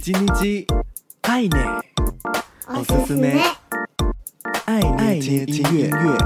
叽妮叽，爱捏，おすすめ，爱捏听音乐。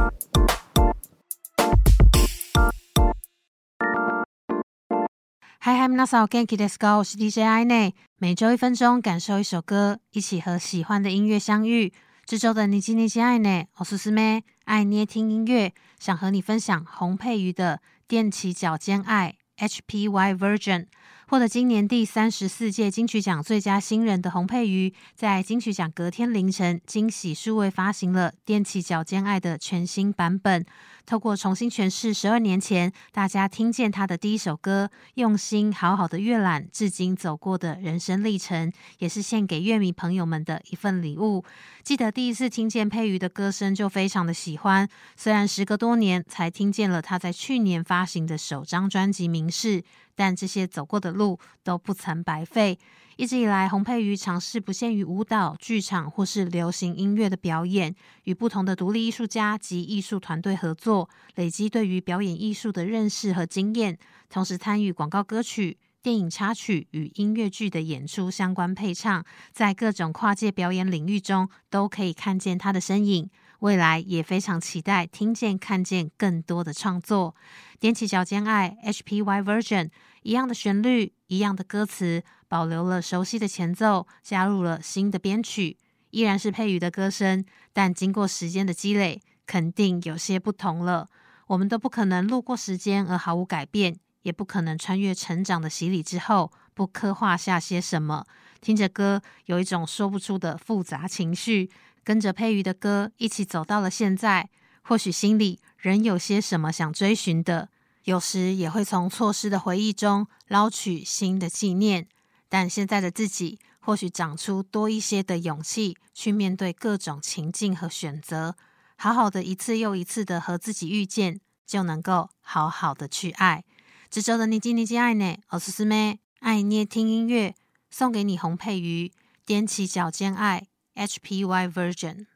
嗨嗨，皆さんお元気ですか？我是 DJ 爱捏，每周一分钟，感受一首歌，一起和喜欢的音乐相遇。这周的你叽你叽爱捏，おすすめ，爱捏听音乐，想和你分享洪佩瑜的《踮起脚尖爱》HPY Version。 获得今年第三十四届金曲奖最佳新人的洪佩瑜，在金曲奖隔天凌晨惊喜数位发行了《踮起脚尖爱》的全新版本。透过重新诠释十二年前大家听见他的第一首歌，用心好好的阅览至今走过的人生历程，也是献给乐迷朋友们的一份礼物。记得第一次听见佩瑜的歌声就非常的喜欢，虽然时隔多年才听见了他在去年发行的首张专辑《明示》，但这些走过的路都不曾白费。一直以来，洪佩瑜尝试不限于舞蹈、剧场或是流行音乐的表演，与不同的独立艺术家及艺术团队合作，累积对于表演艺术的认识和经验。同时参与广告歌曲、电影插曲与音乐剧的演出相关配唱，在各种跨界表演领域中都可以看见他的身影。未来也非常期待听见、看见更多的创作。踮起脚尖爱 HPY Version，一样的旋律，一样的歌词。保留了熟悉的前奏，加入了新的编曲，依然是佩瑜的歌声，但经过时间的积累，肯定有些不同了。我们都不可能路过时间而毫无改变，也不可能穿越成长的洗礼之后不刻画下些什么。听着歌，有一种说不出的复杂情绪，跟着佩瑜的歌一起走到了现在，或许心里仍有些什么想追寻的，有时也会从错失的回忆中捞取新的纪念。但现在的自己，或许长出多一些的勇气，去面对各种情境和选择，好好的一次又一次的和自己遇见，就能够好好的去爱。这周的你叽你叽爱捏，おすすめ，爱捏听音乐，送给你洪佩瑜，踮起脚尖爱 ，HPY Version。